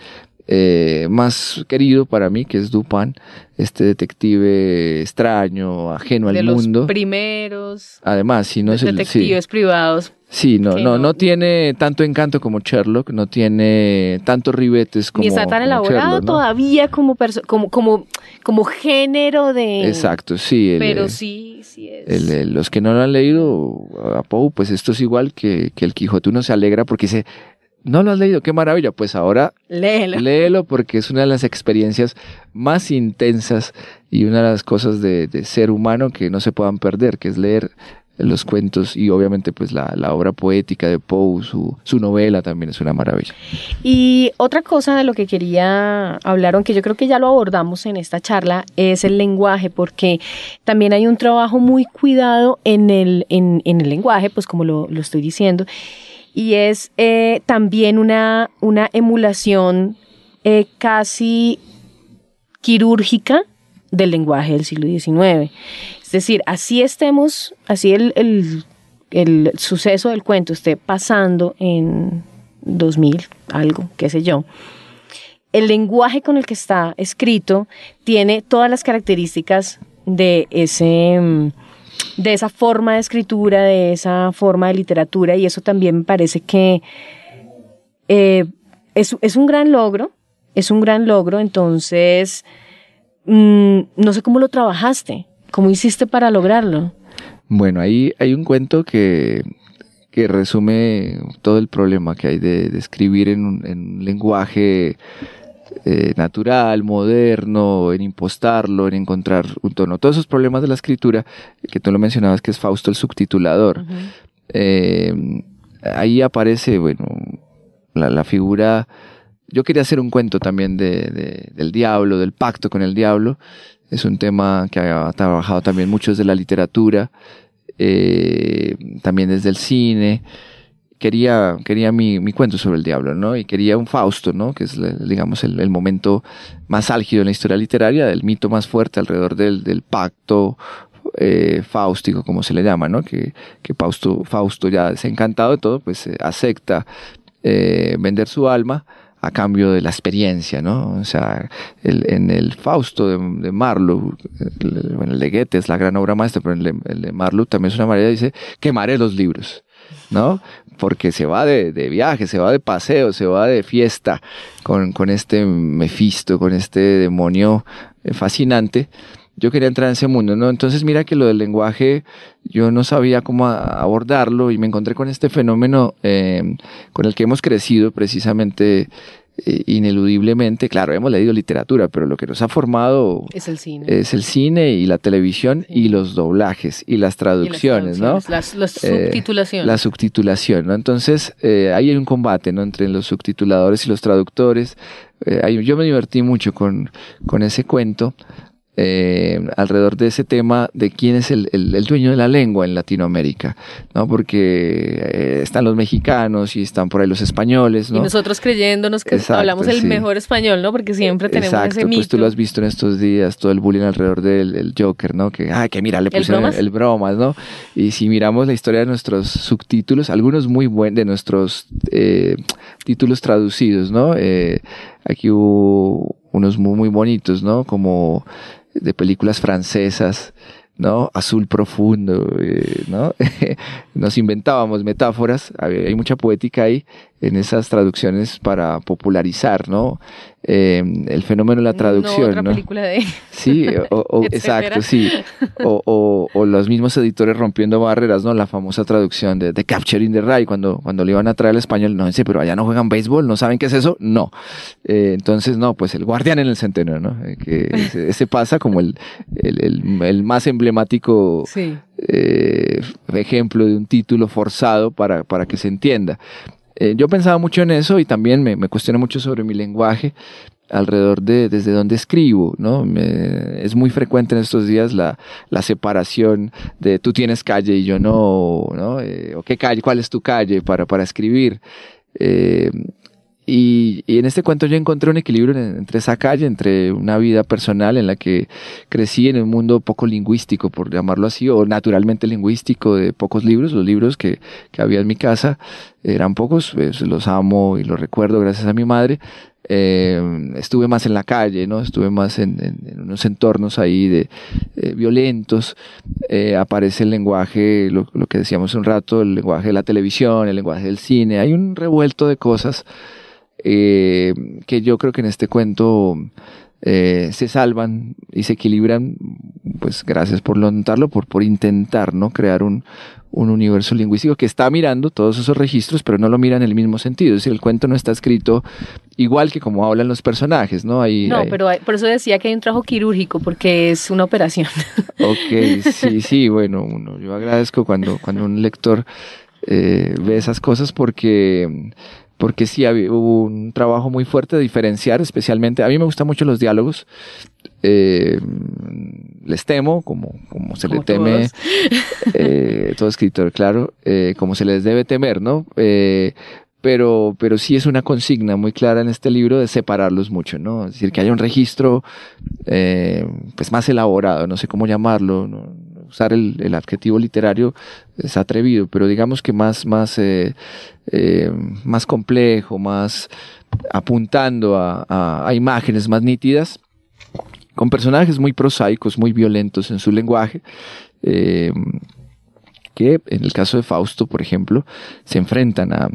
eh, más querido para mí, que es Dupin, este detective extraño, ajeno de al los mundo. primeros Además, si no es el sí, detectives privados. sí, no, no, no- no tiene tanto encanto como Sherlock, no tiene tantos ribetes como Ni está tan elaborado Sherlock, ¿no? todavía como, como, como, como género de... Exacto, sí. el, Pero eh, sí, sí es. el- el- los que no lo han leído a Poe, pues esto es igual que, que el Quijote. Uno se alegra porque dice, no lo has leído, qué maravilla. Pues ahora Léelo. léelo porque es una de las experiencias más intensas y una de las cosas de, de ser humano que no se puedan perder, que es leer los cuentos y obviamente pues la, la obra poética de Poe, su, su novela también es una maravilla. Y otra cosa de lo que quería hablar, aunque yo creo que ya lo abordamos en esta charla, es el lenguaje, porque también hay un trabajo muy cuidado en el, en, en el lenguaje, pues como lo, lo estoy diciendo, y es eh, también una, una emulación eh, casi quirúrgica del lenguaje del siglo XIX. Es decir, así estemos, así el, el, el suceso del cuento esté pasando en 2000, algo, qué sé yo. El lenguaje con el que está escrito tiene todas las características de ese mm, de esa forma de escritura, de esa forma de literatura, y eso también me parece que eh, es, es un gran logro, es un gran logro, entonces mm, no sé cómo lo trabajaste, cómo hiciste para lograrlo. Bueno, ahí hay un cuento que, que resume todo el problema que hay de, escribir en un lenguaje eh, natural, moderno, en impostarlo, en encontrar un tono. Todos esos problemas de la escritura, que tú lo mencionabas, que es Fausto el subtitulador. Eh, ahí aparece, bueno, la, la figura... Yo quería hacer un cuento también de, de- del diablo, del pacto con el diablo. Es un tema que ha trabajado también muchos de la literatura, eh, también desde el cine. Quería, quería mi, mi cuento sobre el diablo, ¿no? Y quería un Fausto, ¿no? Que es, digamos, el, el momento más álgido en la historia literaria, el mito más fuerte alrededor del, del pacto eh, fáustico, como se le llama, ¿no? Que, que Fausto, Fausto ya desencantado de todo, pues eh, acepta eh, vender su alma a cambio de la experiencia, ¿no? O sea, en el Fausto de, de Marlowe, el, bueno, el es la gran obra maestra, pero de, el de Marlowe también es una manera, dice, quemaré los libros, ¿no? Porque se va de, viaje, se va de paseo, se va de fiesta con, con este Mefisto, con este demonio eh, fascinante. Yo quería entrar en ese mundo, ¿no? Entonces mira que lo del lenguaje yo no sabía cómo abordarlo y me encontré con este fenómeno eh, con el que hemos crecido precisamente ineludiblemente. Claro, hemos leído literatura, pero lo que nos ha formado Es el cine. es el cine y la televisión y los doblajes y las Y las traducciones, ¿no? Las, las Eh, subtitulaciones. La subtitulación, ¿no? Entonces, eh, hay un combate, ¿no? Entre los subtituladores y los traductores. Eh, yo me divertí mucho con, con ese cuento. Eh, alrededor de ese tema de quién es el, el- el dueño de la lengua en Latinoamérica, ¿no? Porque eh, están los mexicanos y están por ahí los españoles, Y ¿no? nosotros creyéndonos que Exacto, hablamos el sí. mejor español, ¿no? Porque siempre tenemos Exacto, ese mito. pues tú lo has visto en estos días, todo el bullying alrededor del, del Joker, ¿no? Que, ay, que mira, le ¿El pusieron bromas? el, bromas, ¿no? Y si miramos la historia de nuestros subtítulos, algunos muy buenos, de nuestros eh, títulos traducidos, ¿no? Aquí hubo unos muy, bonitos, ¿no? Como de películas francesas, ¿no? Azul profundo, eh, ¿no? Nos inventábamos metáforas, hay mucha poética ahí en esas traducciones para popularizar, ¿no? Eh, el fenómeno de la No, traducción, otra ¿no? película de... Sí, o, exacto, sí. O, los mismos editores rompiendo barreras, ¿no? La famosa traducción de The Capturing the Rye, cuando, cuando le iban a traer al español, no sé, pero allá no juegan béisbol, ¿no saben qué es eso? No. Eh, entonces, no, pues el guardián en el centenario, ¿no? Eh, que ese, ese pasa como el, el, el- el más emblemático Sí. ejemplo de un título forzado para, para que se entienda. Eh, yo pensaba mucho en eso y también me, me cuestiono mucho sobre mi lenguaje alrededor de desde dónde escribo, ¿no? Es muy frecuente en estos días la, la separación de tú tienes calle y yo no, ¿no? Eh, o qué calle, cuál es tu calle para, para escribir. Eh, y, y en este cuento yo encontré un equilibrio en- entre esa calle, entre una vida personal en la que crecí en un mundo poco lingüístico, por llamarlo así, o naturalmente lingüístico, de pocos libros. Los libros que, que había en mi casa eran pocos, pues, los amo y los recuerdo gracias a mi madre. eh, estuve más en la calle, ¿no? Estuve más en, unos entornos ahí de eh, violentos. Eh, aparece el lenguaje, lo, que decíamos un rato, el lenguaje de la televisión, el lenguaje del cine. Hay un revuelto de cosas que yo creo que en este cuento se salvan y se equilibran, pues gracias por notarlo, por, por intentar ¿no? crear un, un universo lingüístico que está mirando todos esos registros, pero no lo mira en el mismo sentido. Es decir, el cuento no está escrito igual que como hablan los personajes, ¿no? no, pero por eso decía que hay un trabajo quirúrgico, porque es una operación. Ok, sí, sí, bueno, yo agradezco cuando, cuando un lector eh, ve esas cosas porque porque sí hubo un trabajo muy fuerte de diferenciar, especialmente, a mí me gustan mucho los diálogos, eh, les temo, como, como se le teme, eh, todo escritor, claro, eh, como se les debe temer, ¿no? Eh, pero, pero sí es una consigna muy clara en este libro de separarlos mucho, ¿no? Es decir, que haya un registro pues más elaborado, no sé cómo llamarlo, usar el, el, adjetivo literario es atrevido, pero digamos que más, más, más complejo, más apuntando a, a imágenes más nítidas con personajes muy prosaicos, muy violentos en su lenguaje, eh, que en el caso de Fausto, por ejemplo, se enfrentan a,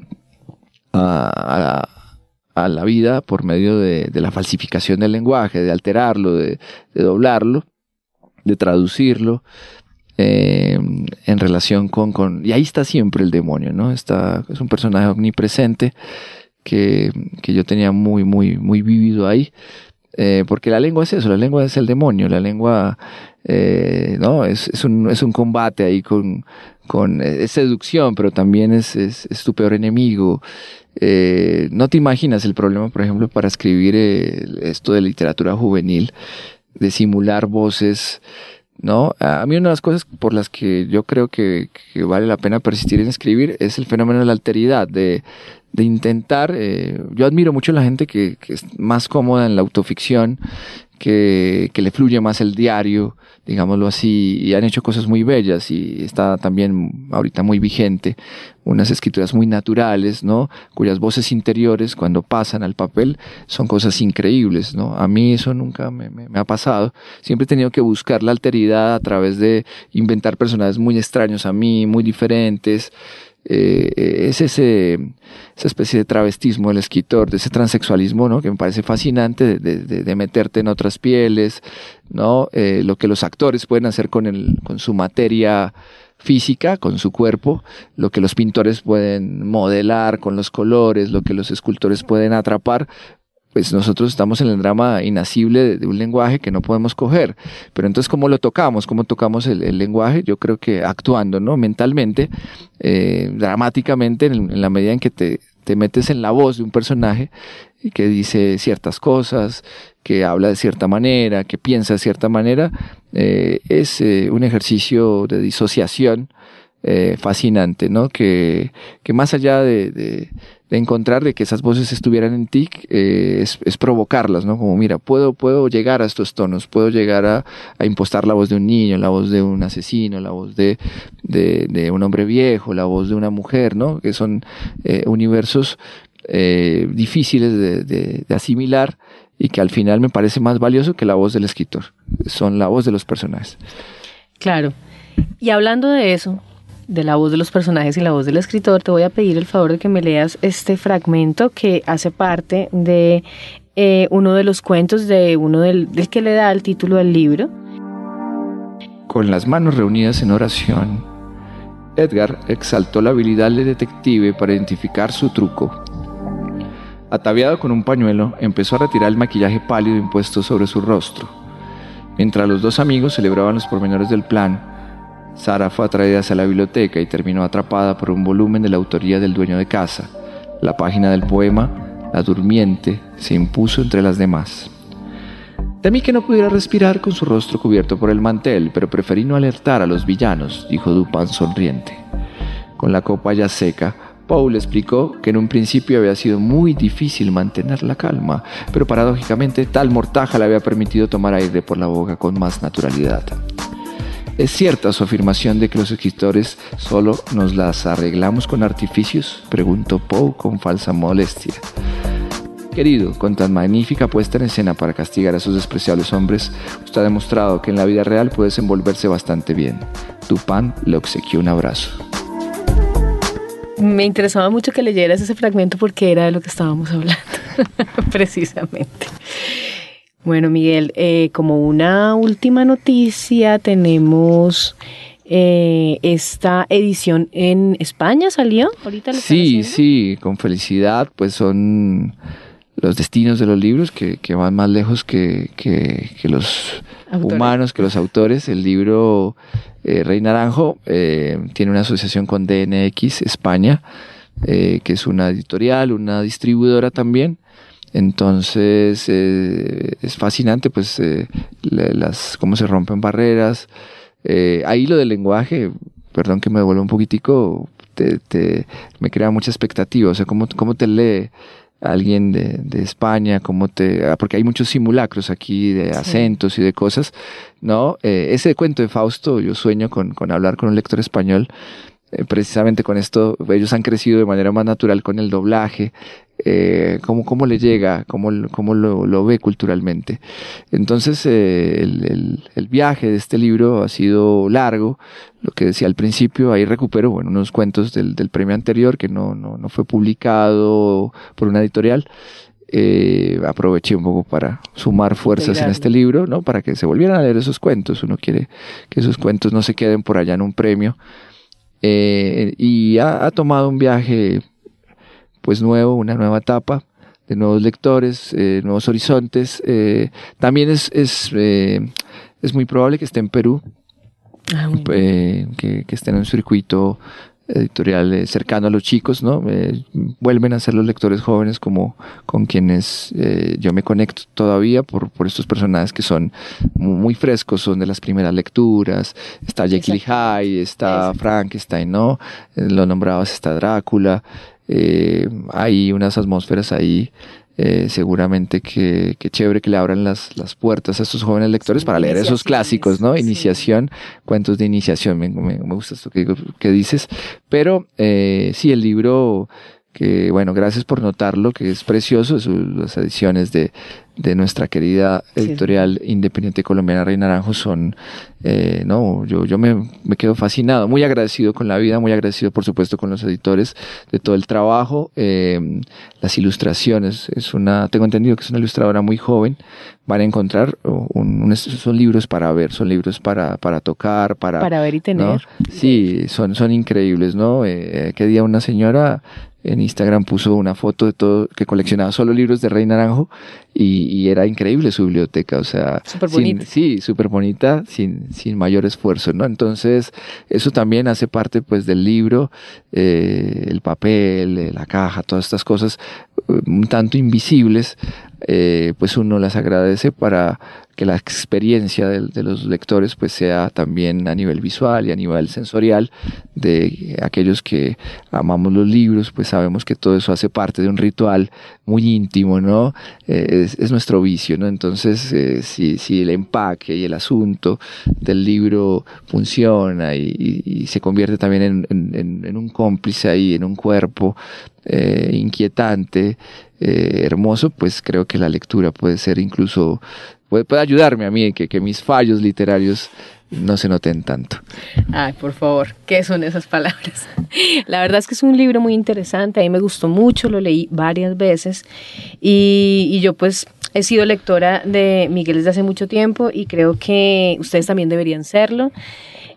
a, la vida por medio de, la falsificación del lenguaje, de alterarlo, de, doblarlo, de traducirlo. Eh, en relación con, con, Y ahí está siempre el demonio, ¿no? Está, es un personaje omnipresente que, que yo tenía muy, muy, muy vivido ahí. Eh, porque la lengua es eso, la lengua es el demonio, la lengua eh, ¿no? Es, es, un, es un combate ahí con, con es seducción, pero también es, es, tu peor enemigo. No te imaginas el problema, por ejemplo, para escribir esto de literatura juvenil, de simular voces, ¿no? A mí una de las cosas por las que yo creo que, que vale la pena persistir en escribir es el fenómeno de la alteridad, de, de intentar, eh, yo admiro mucho a la gente que, es más cómoda en la autoficción, que, que, le fluye más el diario, digámoslo así, y han hecho cosas muy bellas y está también ahorita muy vigente, unas escrituras muy naturales, ¿no? Cuyas voces interiores cuando pasan al papel son cosas increíbles, ¿no? A mí eso nunca me, me, me ha pasado, siempre he tenido que buscar la alteridad a través de inventar personajes muy extraños a mí, muy diferentes, eh, es ese, esa especie de travestismo del escritor, de ese transexualismo, ¿no? Que me parece fascinante, de, de, de meterte en otras pieles, ¿no? Eh, lo que los actores pueden hacer con, el, con su materia física, con su cuerpo, lo que los pintores pueden modelar con los colores, lo que los escultores pueden atrapar, pues nosotros estamos en el drama inasible de, un lenguaje que no podemos coger. Pero entonces, ¿cómo lo tocamos? ¿Cómo tocamos el, lenguaje? Yo creo que actuando, ¿no? Mentalmente, eh, dramáticamente, en, la medida en que te, te metes en la voz de un personaje que dice ciertas cosas, que habla de cierta manera, que piensa de cierta manera, eh, es eh, un ejercicio de disociación fascinante, ¿no? Que, que más allá de, de, de, encontrar de que esas voces estuvieran en ti, eh, es, es, provocarlas, ¿no? Como, mira, puedo, puedo llegar a estos tonos, puedo llegar a, a impostar la voz de un niño, la voz de un asesino, la voz de, de, un hombre viejo, la voz de una mujer, ¿no? Que son eh, universos eh, difíciles de, de, de asimilar y que al final me parece más valioso que la voz del escritor. Son la voz de los personajes. Claro. Y hablando de eso, de la voz de los personajes y la voz del escritor, te voy a pedir el favor de que me leas este fragmento que hace parte de eh, uno de los cuentos de uno del, del que le da el título al libro. Con las manos reunidas en oración, Edgar exaltó la habilidad del detective para identificar su truco. Ataviado con un pañuelo, empezó a retirar el maquillaje pálido impuesto sobre su rostro. Mientras los dos amigos celebraban los pormenores del plan, Sara fue atraída hacia la biblioteca y terminó atrapada por un volumen de la autoría del dueño de casa. La página del poema, La Durmiente, se impuso entre las demás. Temí que no pudiera respirar con su rostro cubierto por el mantel, pero preferí no alertar a los villanos, dijo Dupin sonriente. Con la copa ya seca, Paul explicó que en un principio había sido muy difícil mantener la calma, pero paradójicamente tal mortaja le había permitido tomar aire por la boca con más naturalidad. ¿Es cierta su afirmación de que los escritores solo nos las arreglamos con artificios? Preguntó Poe con falsa molestia. Querido, con tan magnífica puesta en escena para castigar a esos despreciables hombres, usted ha demostrado que en la vida real puede desenvolverse bastante bien. Tupan le obsequió un abrazo. Me interesaba mucho que leyeras ese fragmento porque era de lo que estábamos hablando, precisamente. Bueno, Miguel, eh, como una última noticia, tenemos eh, esta edición en España, ¿salió? Ahorita sí, sí, con felicidad, pues son los destinos de los libros que, van más lejos que, los humanos, que los autores. El libro eh, Rey Naranjo eh, tiene una asociación con DNX España, que es una editorial, una distribuidora también. Entonces es fascinante pues las, cómo se rompen barreras, eh, ahí lo del lenguaje, perdón que me devuelva un poquitico, te, me crea mucha expectativa. O sea, ¿cómo, cómo te lee alguien de, de, España? ¿Cómo te, ah, porque hay muchos simulacros aquí de acentos y de cosas, ¿no? Eh, ese cuento de Fausto, yo sueño con, con hablar con un lector español eh, precisamente con esto, ellos han crecido de manera más natural con el doblaje, eh, cómo, cómo le llega, cómo, cómo lo, lo, ve culturalmente. Entonces, eh, el, el, viaje de este libro ha sido largo, lo que decía al principio, ahí recupero bueno, unos cuentos del, del premio anterior que no, no, no, fue publicado por una editorial. Eh, aproveché un poco para sumar fuerzas en este libro, ¿no? Para que se volvieran a leer esos cuentos. Uno quiere que esos cuentos no se queden por allá en un premio, y ha, tomado un viaje pues nuevo, una nueva etapa de nuevos lectores, eh, nuevos horizontes. Eh, también es, es, es, muy probable que esté en Perú, ah, que, que, esté en un circuito editorial eh, cercano a los chicos, ¿no? Eh, vuelven a ser los lectores jóvenes como con quienes eh, yo me conecto todavía por, por estos personajes que son muy, frescos, son de las primeras lecturas. Está Jekyll Hyde, está Frankenstein, ¿no? lo nombrabas, está Drácula. Hay unas atmósferas ahí eh, seguramente que, chévere que le abran las, las, puertas a estos jóvenes lectores para leer esos clásicos, ¿no? Iniciación, cuentos de iniciación, me, me, gusta esto que, que dices, pero eh, sí, el libro que bueno, gracias por notarlo, que es precioso, las ediciones de, de nuestra querida editorial independiente colombiana Rey Naranjo son, eh, no, yo, yo me, me, quedo fascinado, muy agradecido con la vida, muy agradecido por supuesto con los editores de todo el trabajo, eh, las ilustraciones, es una, tengo entendido que es una ilustradora muy joven, van a encontrar un, son libros para ver, son libros para, para tocar, para... Para ver y tener. Sí, son, son increíbles, ¿no? Eh, que día una señora en Instagram puso una foto de todo, que coleccionaba solo libros de Rey Naranjo y, era increíble su biblioteca, o sea, súper bonita. Sí, súper bonita, sin, sin mayor esfuerzo, ¿no? Entonces, eso también hace parte pues del libro, eh, el papel, eh, la caja, todas estas cosas un tanto invisibles, eh, pues uno las agradece para que la experiencia de, los lectores pues sea también a nivel visual y a nivel sensorial de aquellos que amamos los libros pues sabemos que todo eso hace parte de un ritual muy íntimo no eh, es, nuestro vicio no entonces eh, si, si, el empaque y el asunto del libro funciona y, se convierte también en, en, un cómplice ahí en un cuerpo inquietante hermoso pues creo que la lectura puede ser incluso puede, ayudarme a mí que, que mis fallos literarios no se noten tanto. Ay, por favor, ¿qué son esas palabras? La verdad es que es un libro muy interesante, a mí me gustó mucho, lo leí varias veces y, y yo pues he sido lectora de Miguel desde hace mucho tiempo y creo que ustedes también deberían serlo.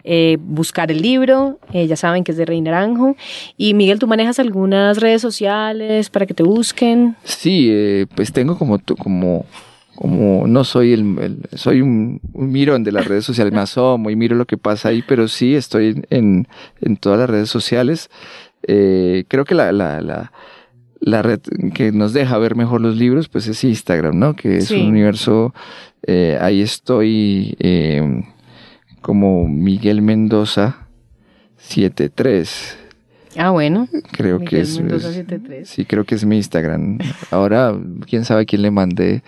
Eh, buscar el libro, eh, ya saben que es de Rey Naranjo. Y Miguel, ¿tú manejas algunas redes sociales para que te busquen? Sí, eh, pues tengo como, como como no soy el, soy un, mirón de las redes sociales, me asomo y miro lo que pasa ahí, pero sí estoy en, en todas las redes sociales. Eh, creo que la, la, la, la, red que nos deja ver mejor los libros, pues es Instagram, ¿no? Que es un universo, eh, ahí estoy eh, como Miguel Mendoza 73. Ah, bueno. Creo que es, es, Sí, creo que es mi Instagram. Ahora, quién sabe quién le mandé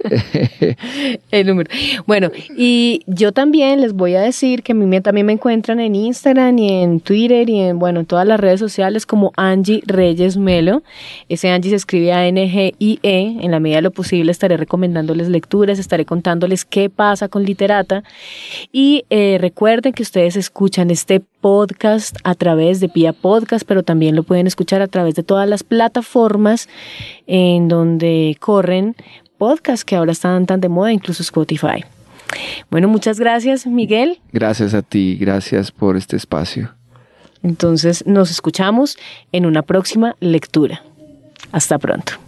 el número. Bueno, y yo también les voy a decir que a mí también me encuentran en Instagram y en Twitter y en, bueno, en todas las redes sociales como Angie Reyes Melo. Ese Angie se escribe A-N-G-I-E. En la medida de lo posible estaré recomendándoles lecturas, estaré contándoles qué pasa con Literata. Y eh, recuerden que ustedes escuchan este podcast a través de Pia Podcast, pero también lo pueden escuchar a través de todas las plataformas en donde corren podcasts que ahora están tan de moda, incluso Spotify. Bueno, muchas gracias, Miguel. Gracias a ti, gracias por este espacio. Entonces, nos escuchamos en una próxima lectura. Hasta pronto.